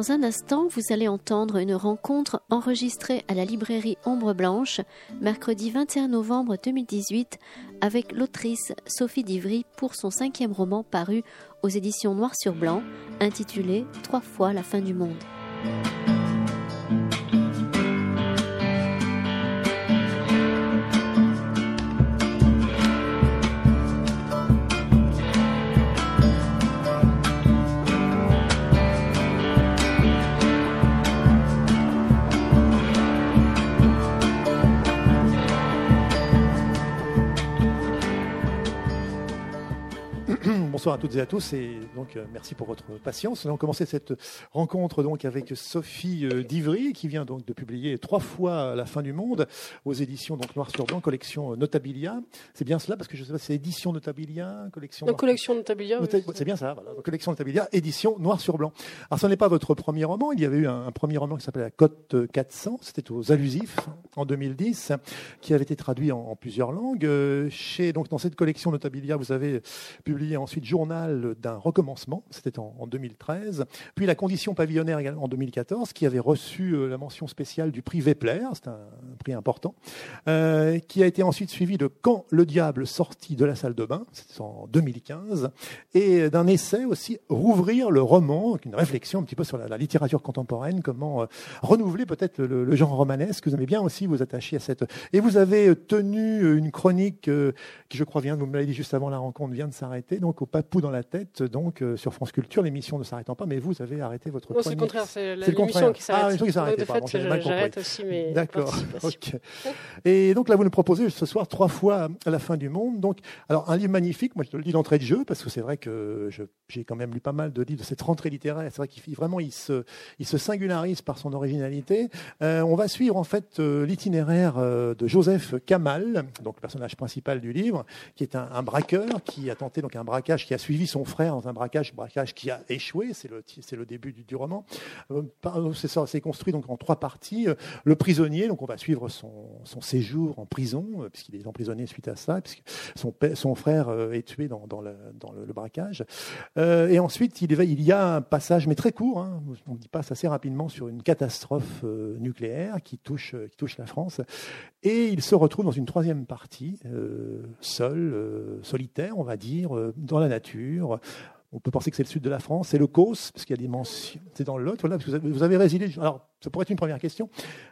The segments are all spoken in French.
Dans un instant, vous allez entendre une rencontre enregistrée à la librairie Ombre Blanche, mercredi 21 novembre 2018, avec l'autrice Sophie Divry pour son cinquième roman paru aux éditions Noir sur Blanc, intitulé Trois fois la fin du monde. Bonsoir à toutes et à tous et donc euh, merci pour votre patience. Nous allons commencer cette rencontre donc avec Sophie euh, Divry qui vient donc de publier trois fois La fin du monde aux éditions donc Noir sur Blanc collection Notabilia. C'est bien cela parce que je sais pas c'est édition Notabilia, collection Donc, collection Notabilia. c'est bien ça, voilà. collection Notabilia, édition Noir sur Blanc. Alors ce n'est pas votre premier roman, il y avait eu un, un premier roman qui s'appelait La Côte 400, c'était aux Allusifs en 2010 qui avait été traduit en, en plusieurs langues. Euh, Chez donc dans cette collection Notabilia, vous avez publié ensuite Journal d'un recommencement, c'était en, en 2013. Puis La Condition pavillonnaire également en 2014, qui avait reçu euh, la mention spéciale du prix Vepler, c'est un, prix important, euh, qui a été ensuite suivi de Quand le diable sortit de la salle de bain, c'était en 2015, et d'un essai aussi Rouvrir le roman, une réflexion un petit peu sur la, littérature contemporaine, comment euh, renouveler peut-être le, genre romanesque. Vous aimez bien aussi vous attacher à cette. Et vous avez tenu une chronique qui, je crois, vient, vous me l'avez dit juste avant la rencontre, vient de s'arrêter, donc au Papou dans la tête, donc euh, sur France Culture, l'émission ne s'arrêtant pas, mais vous avez arrêté votre Non, c'est le contraire, c'est l'émission qui s'arrête. Ah, l'émission qui s'arrête, j'arrête aussi mes D'accord. Et donc là, vous nous proposez ce soir trois fois à la fin du monde. Donc, alors un livre magnifique. Moi, je te le dis d'entrée de jeu parce que c'est vrai que j'ai quand même lu pas mal de livres de cette rentrée littéraire. C'est vrai qu'il vraiment il se, il se singularise par son originalité. Euh, on va suivre en fait euh, l'itinéraire de Joseph Kamal, donc le personnage principal du livre, qui est un, un braqueur qui a tenté donc un braquage, qui a suivi son frère dans un braquage, braquage qui a échoué. C'est le, le début du, du roman. Euh, par- C'est construit donc en trois parties. Euh, Le prisonnier, donc on va suivre son, son séjour en prison, euh, puisqu'il est emprisonné suite à ça, puisque son, son frère euh, est tué dans, dans le, dans le- braquage. Euh, et ensuite, il, il y a un passage, mais très court, hein, on passe assez rapidement sur une catastrophe euh, nucléaire qui touche, euh, qui touche la France. Et il se retrouve dans une troisième partie, euh, seul, euh, solitaire, on va dire, euh, dans la nature. On peut penser que c'est le sud de la France, c'est le Causse, parce qu'il y a des mentions. C'est dans que vous avez, résidé. Alors, ça pourrait être une première question.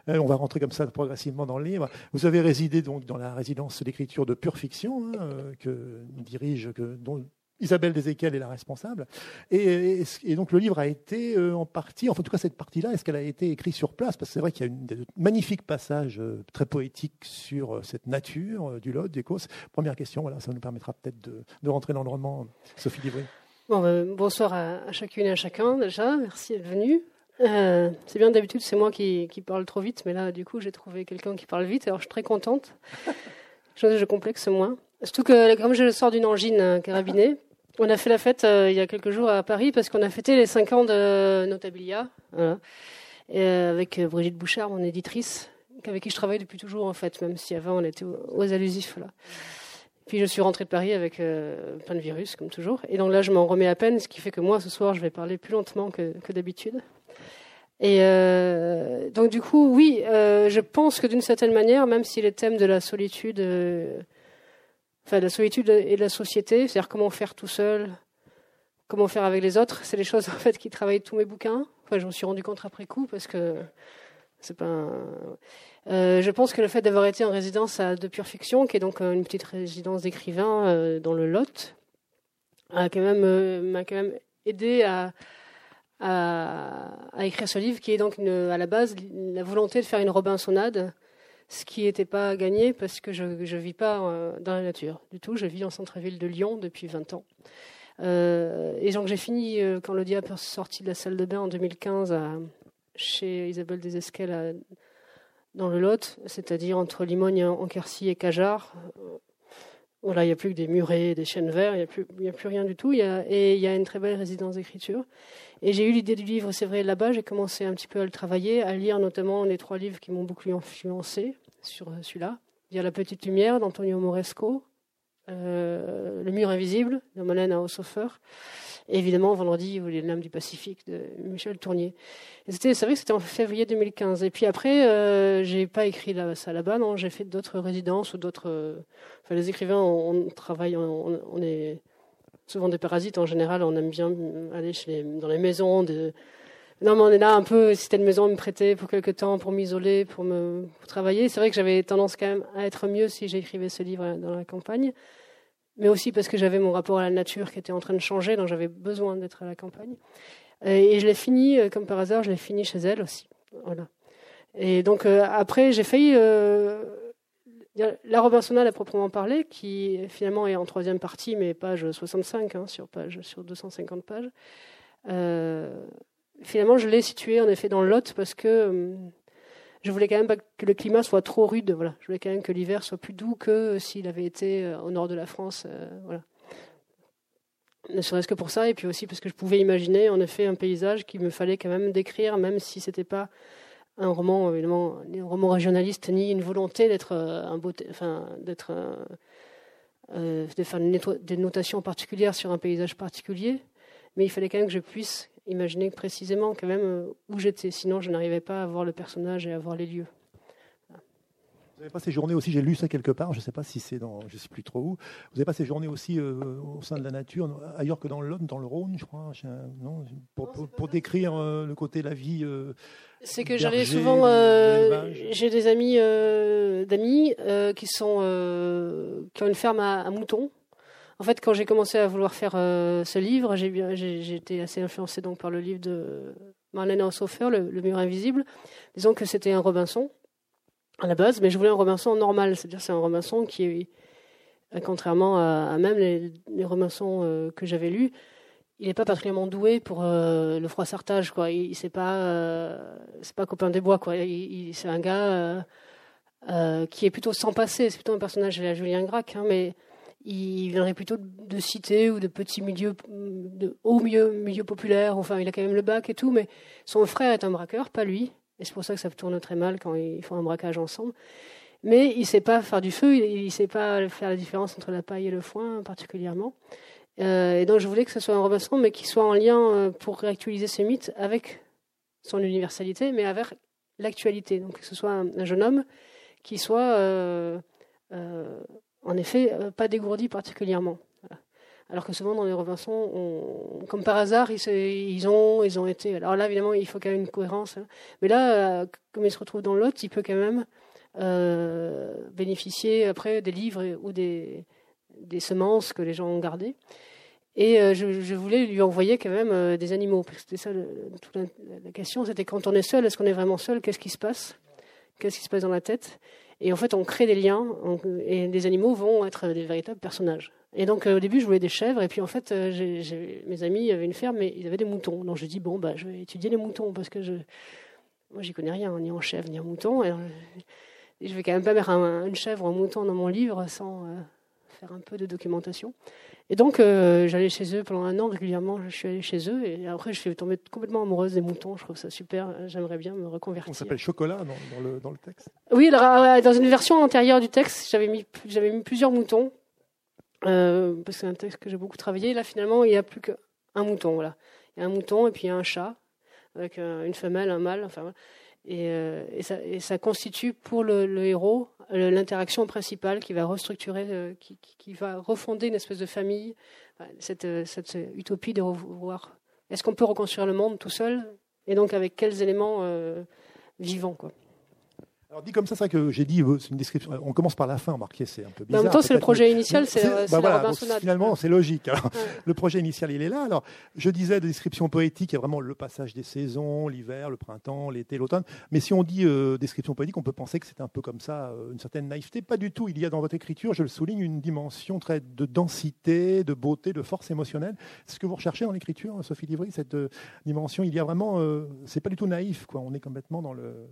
Euh, on va rentrer comme ça progressivement dans le livre. Vous avez résidé donc dans la résidence d'écriture de Pure Fiction, hein, euh, que dirige, dont Isabelle Deséquel est la responsable. Et, et- et donc le livre a été euh, en partie, enfin, en tout cas cette partie-là, est-ce qu'elle a été écrite sur place? Parce que c'est vrai qu'il y a une, des magnifiques passages euh, très poétiques sur euh, cette nature du Lot, des Causses. Première question, voilà, ça nous permettra peut-être de, de rentrer dans le roman. Sophie Livry. Bon, ben, bonsoir à, à chacune et à chacun déjà. Merci d'être venu. C'est bien d'habitude, c'est moi qui, qui parle trop vite, mais là, du coup, j'ai trouvé quelqu'un qui parle vite, alors je suis très contente. je, je complexe moins. Surtout que, comme je sors d'une angine carabinée, on a fait la fête euh, il y a quelques jours à Paris parce qu'on a fêté les 5 ans de Notabilia, voilà. Euh, avec euh, Brigitte Bouchard, mon éditrice, avec qui je travaille depuis toujours en fait, même si avant on était aux, allusifs. Là. Puis je suis rentrée de Paris avec plein de virus, comme toujours. Et donc là, je m'en remets à peine, ce qui fait que moi, ce soir, je vais parler plus lentement que, que d'habitude. Et donc du coup, oui, je pense que d'une certaine manière, même si les thèmes de la solitude, enfin la solitude et la société, c'est-à-dire comment faire tout seul, comment faire avec les autres, c'est les choses en fait qui travaillent tous mes bouquins. Enfin, je me suis rendu compte après coup parce que c'est pas. un- Euh, je pense que le fait d'avoir été en résidence à De Pure Fiction, qui est donc euh, une petite résidence d'écrivains euh, dans le Lot, a quand même m'a quand même aidé à, à, écrire ce livre, qui est donc à la base la volonté de faire une Robinsonade, ce qui n'était pas gagné parce que je ne vis pas euh, dans la nature du tout. Je vis en centre-ville de Lyon depuis 20 ans. Euh, et donc j'ai fini, euh, quand le diable sorti de la salle de bain en 2015 à, chez Isabelle Desesquelles dans le Lot, c'est-à-dire entre Limogne, Anquercy et Cajar. Voilà, il n'y a plus que des murets, des chênes verts, il n'y a, plus- rien du tout. Et il y a une très belle résidence d'écriture. Et j'ai eu l'idée du livre, c'est vrai, là-bas. J'ai commencé un petit peu à le travailler, à lire notamment les trois livres qui m'ont beaucoup influencé sur euh, celui-là. Il y a La Petite Lumière d'Antonio Moresco, Le mur invisible de Malène Haushofer, évidemment vendredi Les Lames du Pacifique de Michel Tournier. C'est vrai que c'était en février 2015. Et puis après, euh, j'ai pas écrit ça là-bas, non, j'ai fait d'autres résidences ou d'autres. enfin, les écrivains, on, travaille, on, est souvent des parasites en général, on aime bien aller chez dans les maisons non, mais on est là un peu, si une maison, me prêter pour quelques temps, pour m'isoler, pour me travailler. C'est vrai que j'avais tendance quand même à être mieux si j'écrivais ce livre dans la campagne, mais aussi parce que j'avais mon rapport à la nature qui était en train de changer, donc j'avais besoin d'être à la campagne. Et je l'ai fini, euh, comme par hasard, je l'ai fini chez elle aussi. Et donc euh, après, j'ai failli... Euh, la Robinsonade à proprement parler, qui finalement est en troisième partie, mais page 65 hein, sur, page, sur 250 pages. Euh, finalement, je l'ai situé en effet dans le Lot parce que euh, je voulais quand même pas que le climat soit trop rude. Voilà. Je voulais quand même que l'hiver soit plus doux que s'il avait été euh, au nord de la France. Euh, voilà. Ne serait-ce que pour ça, et puis aussi parce que je pouvais imaginer en effet un paysage qu'il me fallait quand même décrire, même si c'était pas un roman, évidemment, un roman régionaliste, ni une volonté d'être un beau, enfin, d'être de faire des notations particulières sur un paysage particulier, mais il fallait quand même que je puisse imaginer précisément quand même euh, où j'étais. Sinon, je n'arrivais pas à voir le personnage et à voir les lieux. Vous avez passé journée aussi, j'ai lu ça quelque part, je ne sais pas si c'est dans, je sais plus trop où. Vous avez passé journée aussi euh, au sein de la nature, ailleurs que dans Lot, dans le Rhône, je crois, non, pour, décrire euh, le côté de la vie. c'est que j'allais souvent, j'ai des amis d'amis qui sont qui ont une ferme à moutons en fait, quand j'ai commencé à vouloir faire euh, ce livre, j'ai été assez influencé donc par le livre de Marlène Haushofer, le, mur invisible. Disons que c'était un Robinson à la base, mais je voulais un Robinson normal, c'est-à-dire c'est un Robinson qui est, contrairement à, même les, Robinsons euh, que j'avais lus, il n'est pas particulièrement doué pour euh, le froissartage, quoi. Il, c'est pas, c'est pas copain des bois, quoi. Il, c'est un gars qui est plutôt sans passé. C'est plutôt un personnage à Julien Gracq, hein, mais il viendrait plutôt de cités ou de petits milieux, de hauts milieux, milieux populaires. Enfin, il a quand même le bac et tout, mais son frère est un braqueur, pas lui. Et c'est pour ça que ça tourne très mal quand ils font un braquage ensemble. Mais il ne sait pas faire du feu, il ne sait pas faire la différence entre la paille et le foin particulièrement. Euh, et donc je voulais que ce soit un Robinson, mais qui soit en lien euh, pour réactualiser ce mythe avec son universalité, mais avec l'actualité. Donc que ce soit un, jeune homme qui soit euh, en effet, euh, pas dégourdi particulièrement. Alors que souvent dans les Robinson, comme par hasard, ils, ont, ils ont été. Alors là, évidemment, il faut quand même une cohérence. Hein. Mais là, euh, comme il se retrouve dans l'autre, il peut quand même euh, bénéficier après des livres ou des, semences que les gens ont gardées. Et je, voulais lui envoyer quand même des animaux. C'était ça toute la, question. C'était quand on est seul, est-ce qu'on est vraiment seul Qu'est-ce qui se passe Qu'est-ce qui se passe dans la tête? Et en fait, on crée des liens et les animaux vont être des véritables personnages. Et donc, euh, au début, je voulais des chèvres. Et puis, en fait, euh, mes amis avaient une ferme, mais ils avaient des moutons. Donc, je dis, bon, bah, je vais étudier les moutons parce que je, moi, j'y connais rien, ni en chèvre, ni en mouton. Et, je vais quand même pas mettre une chèvre ou un mouton dans mon livre sans euh, faire un peu de documentation. Et donc, euh, j'allais chez eux pendant un an régulièrement. Je suis allée chez eux et après, je suis tombée complètement amoureuse des moutons. Je trouve ça super. J'aimerais bien me reconvertir. On s'appelle Chocolat dans, le, dans, le, texte Oui, ah dans une version antérieure du texte, j'avais mis, j'avais mis plusieurs moutons euh, parce que c'est un texte que j'ai beaucoup travaillé. Là, finalement, il n'y a plus qu'un mouton. Voilà. Il y a un mouton et puis il y a un chat avec une femelle, un mâle. Enfin, et, euh, et, ça, constitue pour le, héros l'interaction principale qui va restructurer, euh, qui, va refonder une espèce de famille, cette, euh, cette utopie de revoir. Est-ce qu'on peut reconstruire le monde tout seul? Et donc avec quels éléments vivants quoi? Alors dit comme ça, c'est vrai que j'ai dit, euh, c'est une description. On commence par la fin, remarquez, c'est un peu bizarre. en même temps, c'est le projet initial, c'est bah voilà, Finalement, c'est logique. Le projet initial, il est là. Alors, je disais de description poétique, il y a vraiment le passage des saisons, l'hiver, le printemps, l'été, l'automne. Mais si on dit euh, description poétique, on peut penser que c'est un peu comme ça, euh, une certaine naïveté. Pas du tout. Il y a dans votre écriture, je le souligne, une dimension très de densité, de beauté, de force émotionnelle. C'est ce que vous recherchez dans l'écriture, Sophie Livry, cette dimension. Il y a vraiment, c'est pas du tout naïf, quoi. On est complètement dans le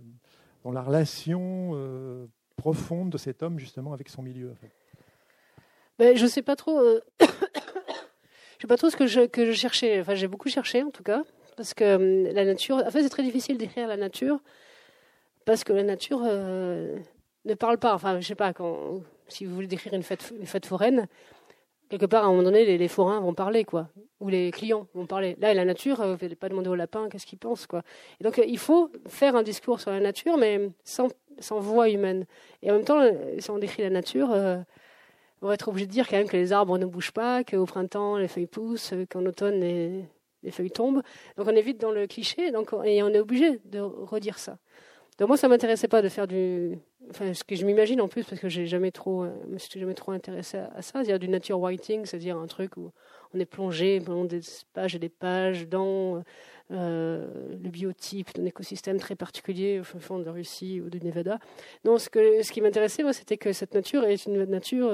dans la relation euh, profonde de cet homme justement avec son milieu. Ben, je ne sais pas trop. Euh, je sais pas trop ce que je, cherchais. Enfin, j'ai beaucoup cherché en tout cas, parce que euh, la nature. En fait, c'est très difficile d'écrire la nature, parce que la nature ne parle pas. Enfin, je sais pas quand. Si vous voulez décrire une fête, une fête foraine, quelque part, à un moment donné, les, forains vont parler, quoi, ou les clients vont parler. Là, la nature, vous n'allez pas demander au lapin qu'est-ce qu'il pense, quoi. Et donc, il faut faire un discours sur la nature, mais sans, sans voix humaine. Et en même temps, si on décrit la nature, on va être obligé de dire quand même que les arbres ne bougent pas, qu'au printemps, les feuilles poussent, qu'en automne, les, les, feuilles tombent. Donc, on est vite dans le cliché, donc, et on est obligé de redire ça. Donc, moi, ça m'intéressait pas de faire du, enfin, ce que je m'imagine en plus, parce que j'ai jamais trop, euh, me suis jamais trop intéressé à, ça, c'est-à-dire du nature writing, c'est-à-dire un truc où on est plongé pendant des pages et des pages dans euh, le biotype d'un écosystème très particulier au fond de Russie ou du Nevada. Non, ce, que, ce qui m'intéressait, moi, c'était que cette nature est une nature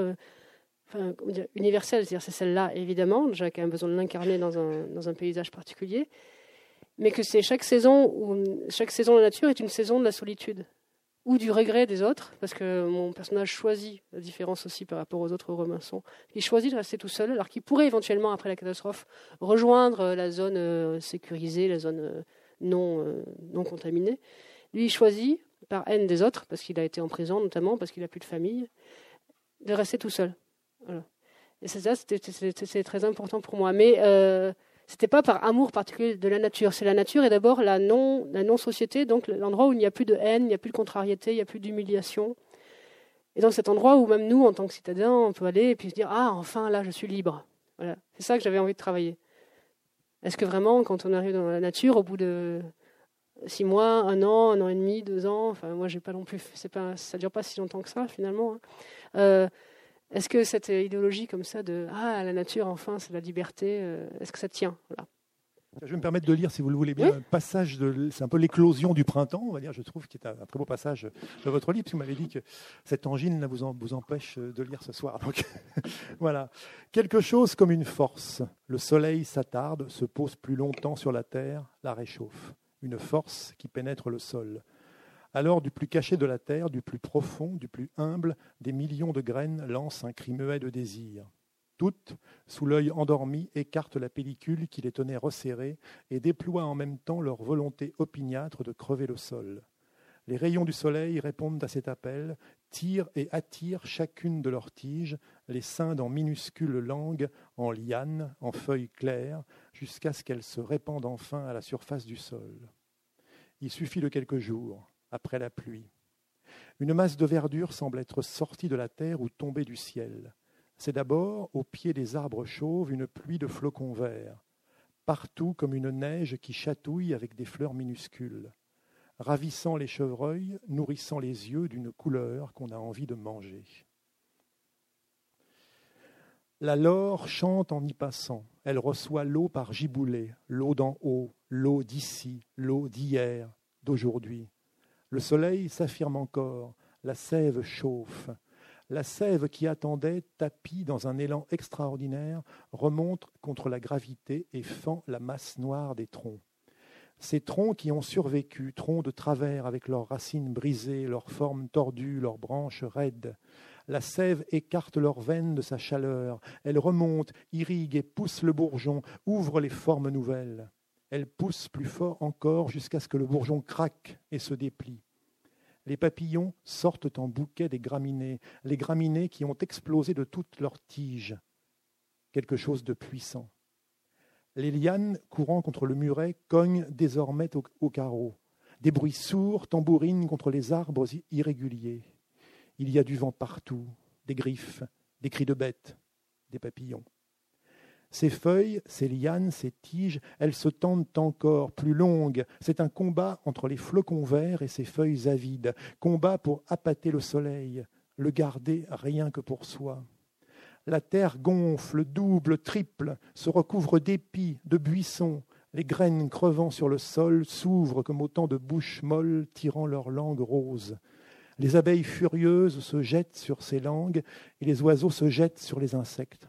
euh, dire, universelle, c'est-à-dire c'est celle-là, évidemment, déjà qui a besoin de l'incarner dans un, dans un paysage particulier, mais que c'est chaque saison, où, chaque saison de la nature est une saison de la solitude ou du regret des autres, parce que mon personnage choisit, la différence aussi par rapport aux autres Robinson, il choisit de rester tout seul, alors qu'il pourrait éventuellement, après la catastrophe, rejoindre la zone euh, sécurisée, la zone euh, non, euh, non contaminée. Lui, il choisit, par haine des autres, parce qu'il a été en prison notamment, parce qu'il n'a plus de famille, de rester tout seul. Et c'est ça, c'était très important pour moi. Mais c'était pas par amour particulier de la nature. C'est la nature et d'abord la non, la non-société, donc l'endroit où il n'y a plus de haine, il n'y a plus de contrariété, il n'y a plus d'humiliation. Et donc cet endroit où même nous, en tant que citadins, on peut aller et puis se dire Ah, enfin, là, je suis libre. Voilà. C'est ça que j'avais envie de travailler. Est-ce que vraiment, quand on arrive dans la nature, au bout de six mois, un an, un an et demi, deux ans, enfin, moi, j'ai pas non plus, c'est pas, ça dure pas si longtemps que ça, finalement. Hein. Euh, est-ce que cette idéologie comme ça de ah la nature enfin c'est la liberté, euh, est-ce que ça tient Je vais me permettre de lire, si vous le voulez bien, un passage de, c'est un peu l'éclosion du printemps, on va dire. Je trouve qui est un, très beau passage de votre livre, parce que vous m'avez dit que cette angine vous, vous empêche de lire ce soir. Donc voilà, quelque chose comme une force. Le soleil s'attarde, se pose plus longtemps sur la terre, la réchauffe. Une force qui pénètre le sol. Alors, du plus caché de la terre, du plus profond, du plus humble, des millions de graines lancent un cri muet de désir. Toutes, sous l'œil endormi, écartent la pellicule qui les tenait resserrées et déploient en même temps leur volonté opiniâtre de crever le sol. Les rayons du soleil répondent à cet appel, tirent et attirent chacune de leurs tiges, les scindent en minuscules langues, en lianes, en feuilles claires, jusqu'à ce qu'elles se répandent enfin à la surface du sol. Il suffit de quelques jours après la pluie. Une masse de verdure semble être sortie de la terre ou tombée du ciel. C'est d'abord, au pied des arbres chauves, une pluie de flocons verts, partout comme une neige qui chatouille avec des fleurs minuscules, ravissant les chevreuils, nourrissant les yeux d'une couleur qu'on a envie de manger. La laure chante en y passant. Elle reçoit l'eau par giboulet, l'eau d'en haut, l'eau d'ici, l'eau d'hier, d'aujourd'hui. Le soleil s'affirme encore, la sève chauffe. La sève qui attendait, tapie dans un élan extraordinaire, remonte contre la gravité et fend la masse noire des troncs. Ces troncs qui ont survécu, troncs de travers avec leurs racines brisées, leurs formes tordues, leurs branches raides. La sève écarte leurs veines de sa chaleur, elle remonte, irrigue et pousse le bourgeon, ouvre les formes nouvelles. Elle pousse plus fort encore jusqu'à ce que le bourgeon craque et se déplie. Les papillons sortent en bouquet des graminées, les graminées qui ont explosé de toutes leurs tiges. Quelque chose de puissant. Les lianes courant contre le muret cognent désormais au, carreau. Des bruits sourds tambourinent contre les arbres irréguliers. Il y a du vent partout, des griffes, des cris de bêtes, des papillons. Ces feuilles, ces lianes, ces tiges, elles se tendent encore, plus longues. C'est un combat entre les flocons verts et ces feuilles avides, combat pour appâter le soleil, le garder rien que pour soi. La terre gonfle, double, triple, se recouvre d'épis, de buissons. Les graines crevant sur le sol s'ouvrent comme autant de bouches molles tirant leur langue rose. Les abeilles furieuses se jettent sur ces langues et les oiseaux se jettent sur les insectes.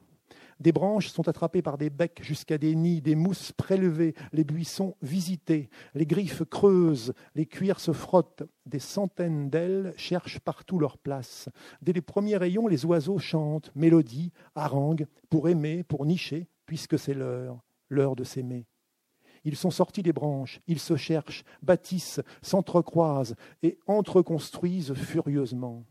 Des branches sont attrapées par des becs jusqu'à des nids, des mousses prélevées, les buissons visités, les griffes creuses, les cuirs se frottent, des centaines d'ailes cherchent partout leur place. Dès les premiers rayons, les oiseaux chantent, mélodient, haranguent, pour aimer, pour nicher, puisque c'est l'heure, l'heure de s'aimer. Ils sont sortis des branches, ils se cherchent, bâtissent, s'entrecroisent et entreconstruisent furieusement.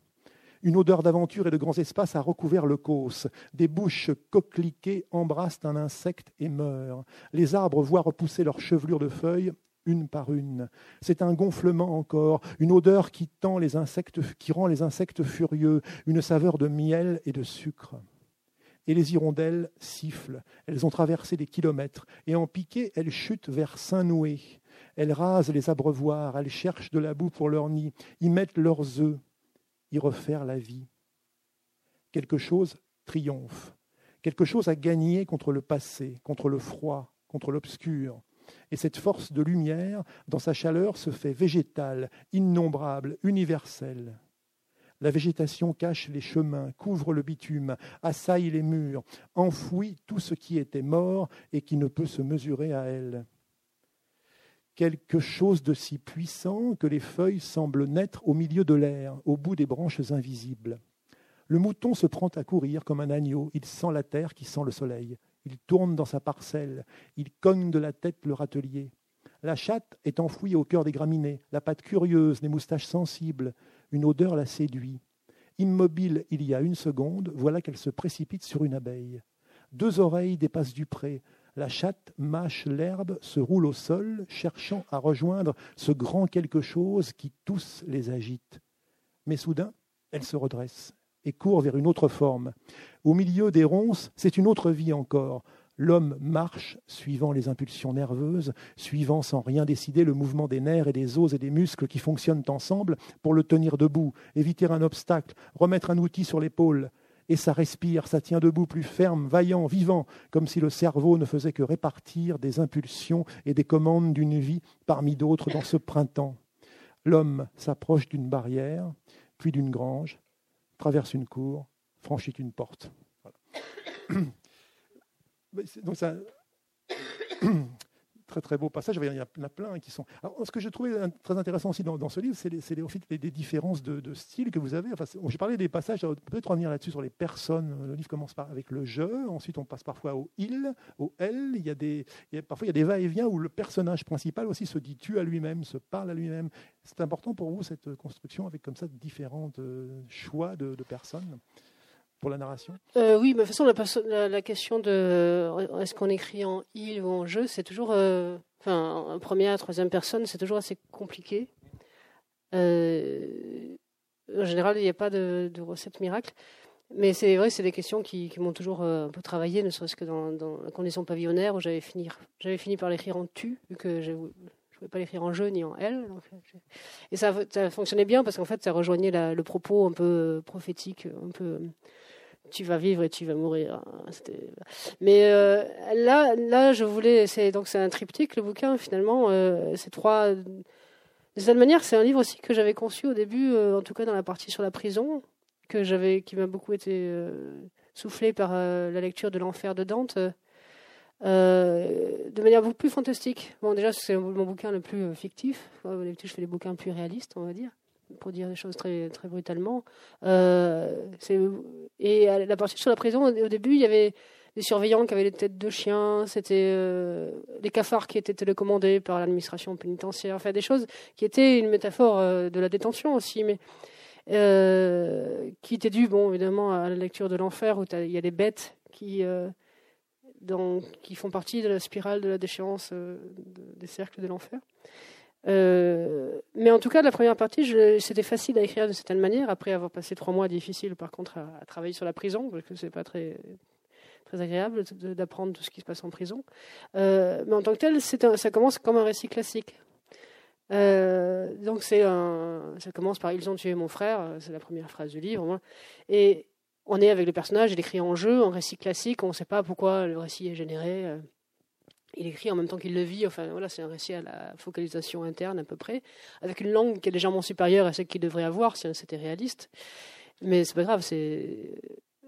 Une odeur d'aventure et de grands espaces a recouvert le causse. Des bouches coqueliquées embrassent un insecte et meurent. Les arbres voient repousser leurs chevelures de feuilles une par une. C'est un gonflement encore, une odeur qui, tend les insectes, qui rend les insectes furieux, une saveur de miel et de sucre. Et les hirondelles sifflent. Elles ont traversé des kilomètres, et en piqué, elles chutent vers Saint-Noué. Elles rasent les abreuvoirs, elles cherchent de la boue pour leur nid, y mettent leurs œufs, y refaire la vie. Quelque chose triomphe, quelque chose a gagné contre le passé, contre le froid, contre l'obscur. Et cette force de lumière, dans sa chaleur, se fait végétale, innombrable, universelle. La végétation cache les chemins, couvre le bitume, assaille les murs, enfouit tout ce qui était mort et qui ne peut se mesurer à elle. Quelque chose de si puissant que les feuilles semblent naître au milieu de l'air, au bout des branches invisibles. Le mouton se prend à courir comme un agneau, il sent la terre qui sent le soleil. Il tourne dans sa parcelle, il cogne de la tête le râtelier. La chatte est enfouie au cœur des graminées, la patte curieuse, les moustaches sensibles, une odeur la séduit. Immobile il y a une seconde, voilà qu'elle se précipite sur une abeille. Deux oreilles dépassent du pré, la chatte mâche l'herbe, se roule au sol, cherchant à rejoindre ce grand quelque chose qui tous les agite. Mais soudain, elle se redresse et court vers une autre forme. Au milieu des ronces, c'est une autre vie encore. L'homme marche, suivant les impulsions nerveuses, suivant sans rien décider le mouvement des nerfs et des os et des muscles qui fonctionnent ensemble pour le tenir debout, éviter un obstacle, remettre un outil sur l'épaule. Et ça respire, ça tient debout plus ferme, vaillant, vivant, comme si le cerveau ne faisait que répartir des impulsions et des commandes d'une vie parmi d'autres dans ce printemps. L'homme s'approche d'une barrière, puis d'une grange, traverse une cour, franchit une porte. Donc ça, très très beau passage. Il y en a plein qui sont. Alors, ce que j'ai trouvé très intéressant aussi dans, ce livre, c'est les, les, différences de, style que vous avez. Enfin, j'ai parlé des passages, peut-être revenir là-dessus sur les personnes. Le livre commence par, avec le je, ensuite on passe parfois au il, au elle. Il y a des, parfois il y a des va-et-vient où le personnage principal aussi se dit tu à lui-même, se parle à lui-même. C'est important pour vous cette construction avec comme ça différents euh, choix de, personnes? Pour la narration? Euh, Oui, de toute façon, la, question de euh, est-ce qu'on écrit en il ou en je, c'est toujours, euh, enfin, en première, troisième personne, c'est toujours assez compliqué. en général, il n'y a pas de, recette miracle. Mais c'est vrai, c'est des questions qui, m'ont toujours un peu travaillé, ne serait-ce que dans, dans, la condition pavillonnaire où j'avais fini, j'avais fini par l'écrire en tu, vu que je ne pouvais pas l'écrire en je ni en elle. et ça, ça fonctionnait bien parce qu'en fait, ça rejoignait le propos un peu prophétique, un peu tu vas vivre et tu vas mourir. Mais euh, là, là, je voulais. C'est donc c'est un triptyque le bouquin finalement. Euh, c'est trois. De cette manière, c'est un livre aussi que j'avais conçu au début, euh, en tout cas dans la partie sur la prison, que j'avais, qui m'a beaucoup été soufflé par la lecture de l'enfer de Dante. de manière beaucoup plus fantastique. Bon, déjà, c'est mon bouquin le plus fictif. D'habitude, je fais des bouquins plus réalistes, on va dire pour dire des choses très, très brutalement. Euh, et la partie sur la prison, au début, il y avait des surveillants qui avaient des têtes de chiens, c'était euh, cafards qui étaient télécommandés par l'administration pénitentiaire, enfin des choses qui étaient une métaphore euh, de la détention aussi, mais qui étaient dues, bon, évidemment, à la lecture de l'enfer, où il y a des bêtes qui font partie de la spirale de la déchéance des cercles de l'enfer. Euh, mais en tout cas, la première partie, c'était facile à écrire de certaine manière, après avoir passé trois mois difficiles, par contre, à, travailler sur la prison, parce que c'est pas très très agréable d'apprendre tout ce qui se passe en prison. Euh, mais en tant que tel, ça commence comme un récit classique. Euh, donc ça commence par ils ont tué mon frère, c'est la première phrase du livre, et on est avec le personnage, il écrit en jeu, en récit classique, on ne sait pas pourquoi le récit est généré il écrit en même temps qu'il le vit. Enfin, voilà, c'est un récit à la focalisation interne à peu près, avec une langue qui est légèrement supérieure à celle qu'il devrait avoir si c'était réaliste. Mais c'est pas grave, c'est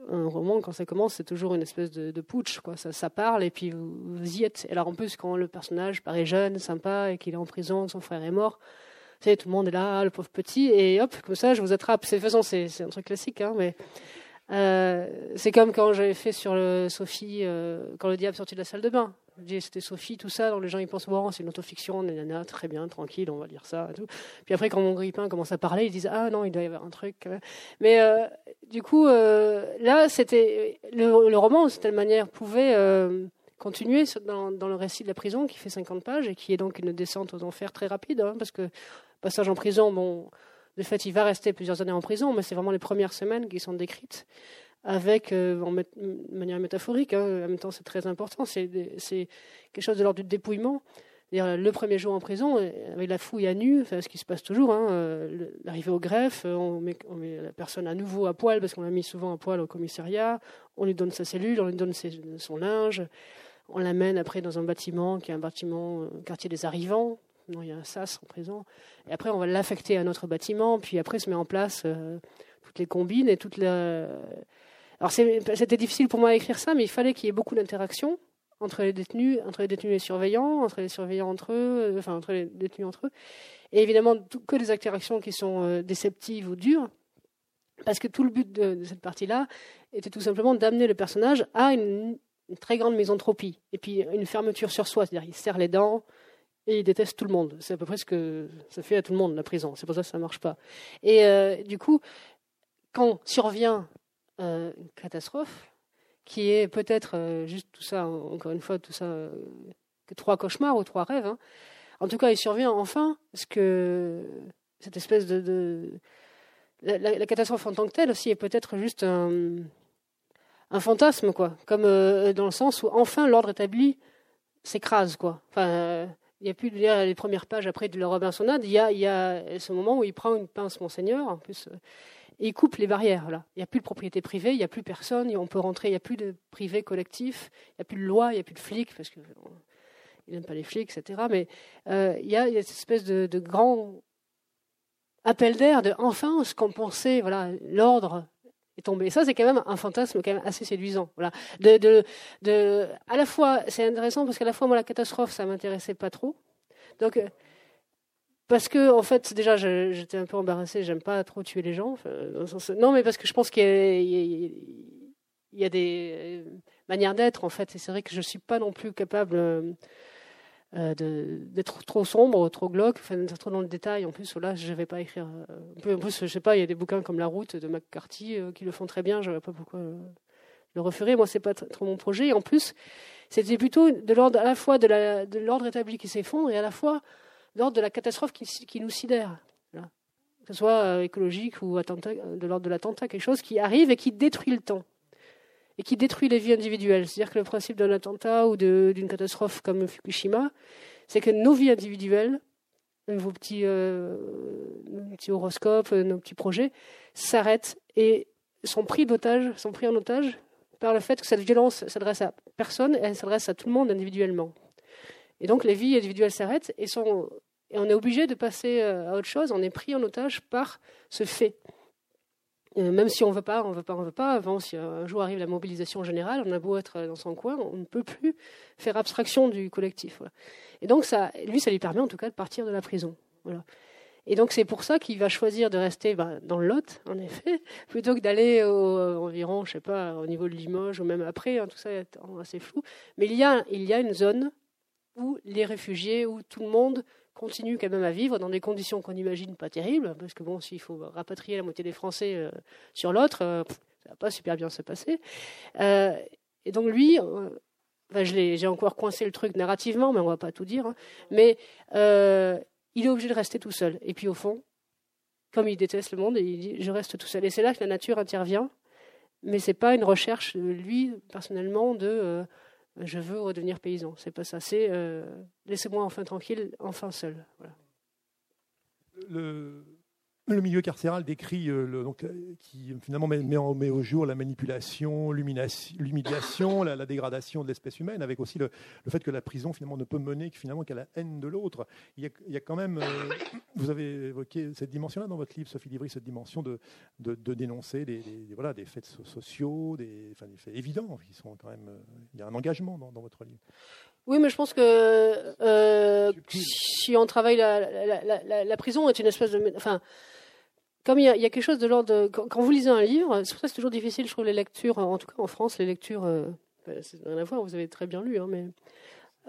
un roman quand ça commence, c'est toujours une espèce de, putsch. Ça, parle et puis vous, y êtes. Et alors en plus, quand le personnage paraît jeune, sympa et qu'il est en prison, son frère est mort, tout le monde est là, le pauvre petit, et hop, comme ça, je vous attrape. Toute façon, c'est un truc classique, hein, mais c'est comme quand j'avais fait sur Sophie, quand le diable sortit de la salle de bain. C'était Sophie, tout ça, donc les gens ils pensent bon, c'est une autofiction, nana, très bien, tranquille, on va lire ça et tout. Puis après, quand mon grippin commence à parler, ils disent ah non, il doit y avoir un truc. Mais du coup, là, c'était le, le, roman, de cette manière, pouvait continuer dans, le récit de la prison qui fait 50 pages et qui est donc une descente aux enfers très rapide, hein, parce que passage en prison, bon, de fait, il va rester plusieurs années en prison, mais c'est vraiment les premières semaines qui sont décrites avec, euh, en manière métaphorique, hein, en même temps c'est très important, c'est quelque chose de l'ordre du dépouillement. Le premier jour en prison, euh, avec la fouille à nu, ce qui se passe toujours, hein, euh, l'arrivée au greffe, on met, la personne à nouveau à poil, parce qu'on l'a mis souvent à poil au commissariat, on lui donne sa cellule, on lui donne son linge, on l'amène après dans un bâtiment qui est un bâtiment, quartier des arrivants. Il y a un SAS en présent. Et après, on va l'affecter à notre bâtiment. Puis après, se met en place euh, toutes les combines et toutes les. Alors, c'était difficile pour moi d'écrire ça, mais il fallait qu'il y ait beaucoup d'interactions entre les détenus, entre les détenus et les surveillants, entre les surveillants entre eux, euh, enfin entre les détenus entre eux. Et évidemment, que des interactions qui sont déceptives ou dures. Parce que tout le but de cette partie-là était tout simplement d'amener le personnage à une une très grande misanthropie, et puis une fermeture sur soi, c'est-à-dire il serre les dents et il déteste tout le monde. C'est à peu près ce que ça fait à tout le monde, la prison. C'est pour ça que ça ne marche pas. Et euh, du coup, quand survient euh, une catastrophe, qui est peut-être euh, juste tout ça, encore une fois, tout ça, trois cauchemars ou trois rêves, hein. en tout cas, il survient enfin ce que cette espèce de. La, catastrophe en tant que telle aussi est peut-être juste un un fantasme, quoi. Comme dans le sens où enfin l'ordre établi s'écrase, quoi. Enfin, il n'y a plus de lire les premières pages après de la Robinsonade. Il y a, il y a ce moment où il prend une pince, monseigneur, en plus, euh, et il coupe les barrières. Il n'y a plus de propriété privée, il n'y a plus personne, on peut rentrer. Il n'y a plus de privé collectif, il n'y a plus de loi, il n'y a plus de flics parce que il n'aime pas les flics, etc. Mais il y, a, cette espèce de, de grand appel d'air de enfin ce qu'on pensait, voilà, l'ordre est tombé. Ça, c'est quand même un fantasme quand même assez séduisant. Voilà. À la fois, c'est intéressant parce qu'à la fois, moi, la catastrophe, ça m'intéressait pas trop. Donc, euh, parce que, en fait, déjà, j'étais un peu embarrassée, j'aime pas trop tuer les gens. non, mais parce que je pense qu'il y, a des euh, manières d'être, en fait. Et c'est vrai que je suis pas non plus capable. Euh, d'être trop sombre, trop glauque, enfin, d'être trop dans le détail. En plus, là, je ne vais pas écrire. Euh, en plus, je sais pas, il y a des bouquins comme La Route de McCarthy euh, qui le font très bien. Je ne vois pas pourquoi le referer. Moi, c'est pas trop mon projet. Et en plus, c'était plutôt de l'ordre à la fois de l'ordre établi qui s'effondre et à la fois l'ordre de la catastrophe qui, qui nous sidère. Que ce soit écologique ou de l'ordre de l'attentat, quelque chose qui arrive et qui détruit le temps et qui détruit les vies individuelles. C'est-à-dire que le principe d'un attentat ou d'une catastrophe comme Fukushima, c'est que nos vies individuelles, vos petits, euh, nos petits horoscopes, nos petits projets, s'arrêtent et sont pris d'otage, en otage par le fait que cette violence s'adresse à personne et elle s'adresse à tout le monde individuellement. Et donc les vies individuelles s'arrêtent et on est obligé de passer euh, à autre chose, on est pris en otage par ce fait. Euh, même si on veut pas, on veut pas, on veut pas. Avant, si un jour arrive la mobilisation générale, on a beau être dans son coin, on ne peut plus faire abstraction du collectif. Et donc, ça, lui, ça lui permet en tout cas de partir de la prison. Et donc, c'est pour ça qu'il va choisir de rester bah, dans le Lot, en effet, plutôt que d'aller environ, je sais pas, au niveau de Limoges ou même après. Hein, tout ça est assez flou. Mais il y a, il y a une zone où les réfugiés, où tout le monde continue quand même à vivre dans des conditions qu'on n'imagine pas terribles, parce que bon, s'il faut rapatrier la moitié des Français euh, sur l'autre, euh, ça va pas super bien se passer. Euh, et donc lui, j'ai encore coincé le truc narrativement, mais on va pas tout dire. Hein. mais il est obligé de rester tout seul. Et puis au fond, comme il déteste le monde, il dit je reste tout seul. Et c'est là que la nature intervient. Mais c'est pas une recherche, lui personnellement, de je veux redevenir paysan. C'est pas ça. C'est euh, laissez-moi enfin tranquille, enfin seul. Le milieu carcéral décrit, euh, le, donc, euh, qui finalement met, met, au jour la manipulation, l'humiliation, la, la, dégradation de l'espèce humaine, avec aussi le, le, fait que la prison finalement ne peut mener que finalement qu'à la haine de l'autre. Il, il, y a quand même, euh, vous avez évoqué cette dimension-là dans votre livre, Sophie Livry, cette dimension de, de, de dénoncer des, des, voilà, des faits sociaux, des, enfin, des faits évidents, qui sont quand même, il y a un engagement dans, dans votre livre. Oui, mais je pense que euh, si on travaille la, la, la, la, prison est une espèce de, enfin, comme il y, a, quelque chose de l'ordre de, quand, vous lisez un livre, c'est pour ça que c'est toujours difficile, je trouve, les lectures, en tout cas en France, les lectures, euh, ben, c'est rien à voir, vous avez très bien lu, hein, mais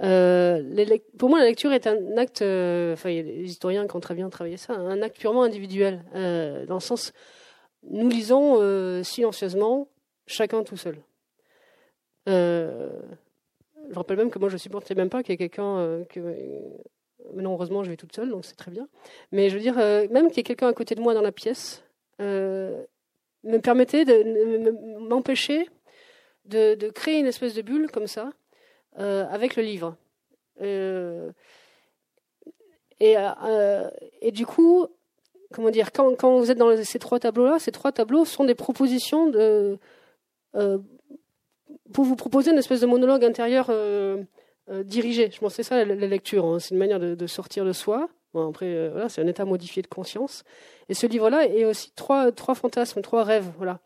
euh, pour moi, la lecture est un acte, euh, enfin, il y a des historiens qui ont très bien travaillé ça, un acte purement individuel, euh, dans le sens, nous lisons euh, silencieusement, chacun tout seul. je rappelle même que moi, je supportais même pas qu'il y ait quelqu'un que non, heureusement, je vais toute seule, donc c'est très bien. Mais je veux dire, euh, même qu'il y ait quelqu'un à côté de moi dans la pièce, euh, me permettait de m'empêcher de, de, créer une espèce de bulle comme ça, euh, avec le livre. Et, et, du coup, comment dire, quand, quand vous êtes dans ces trois tableaux-là, ces trois tableaux sont des propositions de, pour vous proposer une espèce de monologue intérieur euh, diriger. Je pense que c'est ça la, lecture. Hein. C'est une manière de, sortir de soi. Après, euh, voilà, c'est un état modifié de conscience. Et ce livre-là est aussi trois, trois fantasmes, trois rêves. Voilà.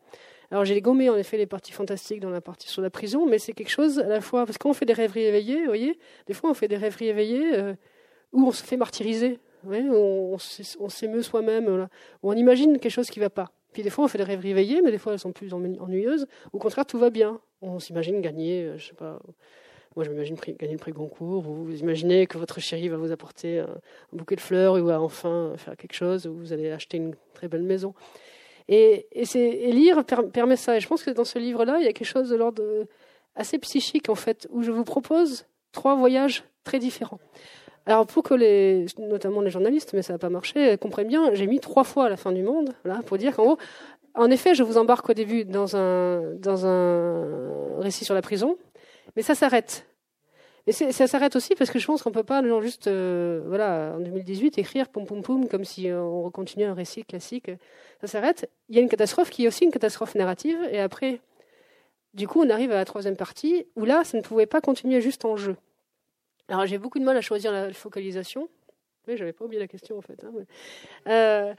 Alors j'ai gommé en effet les parties fantastiques dans la partie sur la prison, mais c'est quelque chose à la fois parce qu'on fait des rêveries éveillées, vous voyez, des fois on fait des rêveries éveillées euh, où on se fait martyriser, on, on s'émeut soi-même, voilà. on imagine quelque chose qui ne va pas. Puis des fois on fait des rêveries éveillées, mais des fois elles sont plus ennuyeuses. Au contraire, tout va bien. On s'imagine gagner, je sais pas, moi, je m'imagine gagner le prix Goncourt. Vous, vous imaginez que votre chéri va vous apporter un, bouquet de fleurs ou va enfin faire quelque chose, ou vous allez acheter une très belle maison. Et, lire permet ça. Et je pense que dans ce livre-là, il y a quelque chose de l'ordre assez psychique, en fait, où je vous propose trois voyages très différents. Alors pour que les, notamment les journalistes, mais ça n'a pas marché, comprennent bien, j'ai mis trois fois à la fin du monde, là, pour dire qu'en gros, en effet, je vous embarque au début dans un, dans un récit sur la prison, mais ça s'arrête. Et ça s'arrête aussi parce que je pense qu'on peut pas juste, euh, voilà, en 2018, écrire poum poum poum comme si on continuait un récit classique. Ça s'arrête. Il y a une catastrophe qui est aussi une catastrophe narrative. Et après, du coup, on arrive à la troisième partie où là, ça ne pouvait pas continuer juste en jeu. Alors j'ai beaucoup de mal à choisir la focalisation. Mais j'avais pas oublié la question en fait. Hein, mais, euh,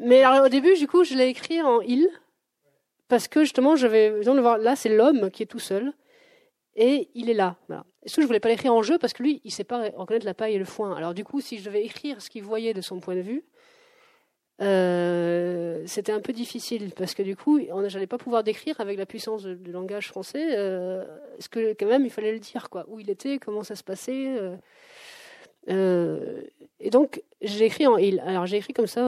mais au début, du coup, je l'ai écrit en il parce que justement, j'avais besoin de voir. Là, c'est l'homme qui est tout seul et il est là. Voilà. Que je voulais pas l'écrire en jeu parce que lui, il sait pas reconnaître la paille et le foin? Alors du coup, si je devais écrire ce qu'il voyait de son point de vue, euh, c'était un peu difficile parce que du coup, j'allais pas pouvoir décrire avec la puissance du langage français euh, ce que quand même il fallait le dire quoi, où il était, comment ça se passait. Euh et donc j'ai écrit en il. Alors j'ai écrit comme ça